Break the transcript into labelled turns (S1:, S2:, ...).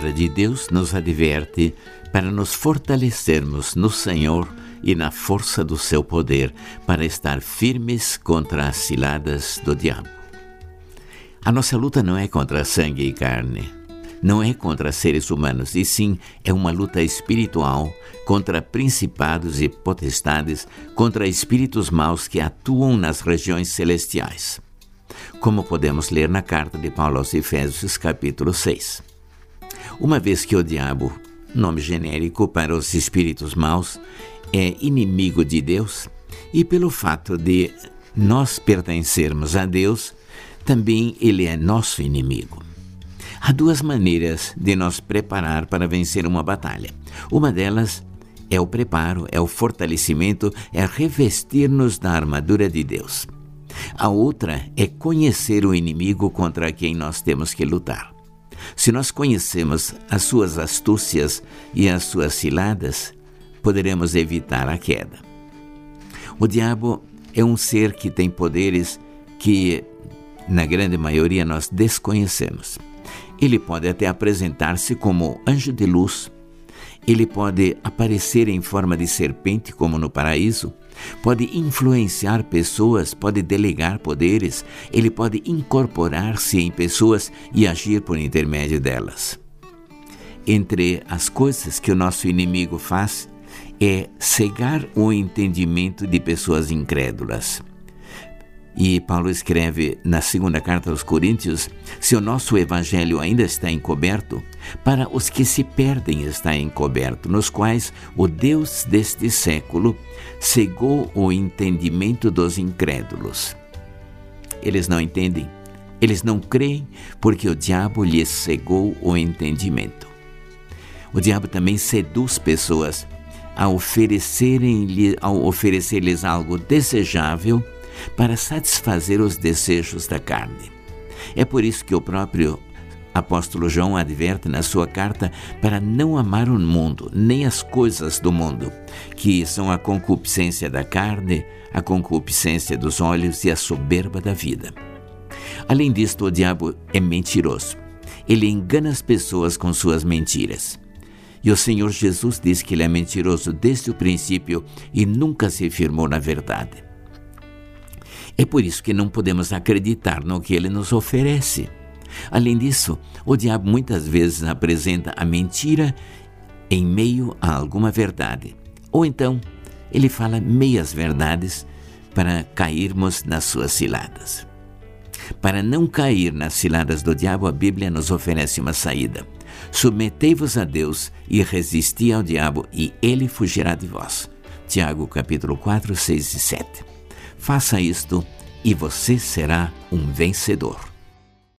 S1: Palavra de Deus nos adverte para nos fortalecermos no Senhor e na força do seu poder, para estar firmes contra as ciladas do diabo. A nossa luta não é contra sangue e carne, não é contra seres humanos, e sim é uma luta espiritual contra principados e potestades, contra espíritos maus que atuam nas regiões celestiais. Como podemos ler na carta de Paulo aos Efésios, capítulo 6. Uma vez que o diabo, nome genérico para os espíritos maus, é inimigo de Deus, e pelo fato de nós pertencermos a Deus, também ele é nosso inimigo. Há duas maneiras de nos preparar para vencer uma batalha. Uma delas é o preparo, é o fortalecimento, é revestir-nos da armadura de Deus. A outra é conhecer o inimigo contra quem nós temos que lutar. Se nós conhecemos as suas astúcias e as suas ciladas, poderemos evitar a queda. O diabo é um ser que tem poderes que, na grande maioria, nós desconhecemos. Ele pode até apresentar-se como anjo de luz, ele pode aparecer em forma de serpente, como no paraíso, pode influenciar pessoas, pode delegar poderes, ele pode incorporar-se em pessoas e agir por intermédio delas. Entre as coisas que o nosso inimigo faz é cegar o entendimento de pessoas incrédulas. E Paulo escreve na segunda carta aos Coríntios: se o nosso evangelho ainda está encoberto, para os que se perdem está encoberto, nos quais o Deus deste século cegou o entendimento dos incrédulos. Eles não entendem, eles não creem, porque o diabo lhes cegou o entendimento. O diabo também seduz pessoas a oferecerem-lhe, ao oferecer-lhes algo desejável para satisfazer os desejos da carne. É por isso que o próprio apóstolo João adverte na sua carta para não amar o mundo, nem as coisas do mundo, que são a concupiscência da carne, a concupiscência dos olhos e a soberba da vida. Além disto, o diabo é mentiroso. Ele engana as pessoas com suas mentiras. E o Senhor Jesus diz que ele é mentiroso desde o princípio e nunca se firmou na verdade. É por isso que não podemos acreditar no que ele nos oferece. Além disso, o diabo muitas vezes apresenta a mentira em meio a alguma verdade. Ou então, ele fala meias verdades para cairmos nas suas ciladas. Para não cair nas ciladas do diabo, a Bíblia nos oferece uma saída. Submetei-vos a Deus e resisti ao diabo, e ele fugirá de vós. Tiago capítulo 4, 6 e 7. Faça isto e você será um vencedor.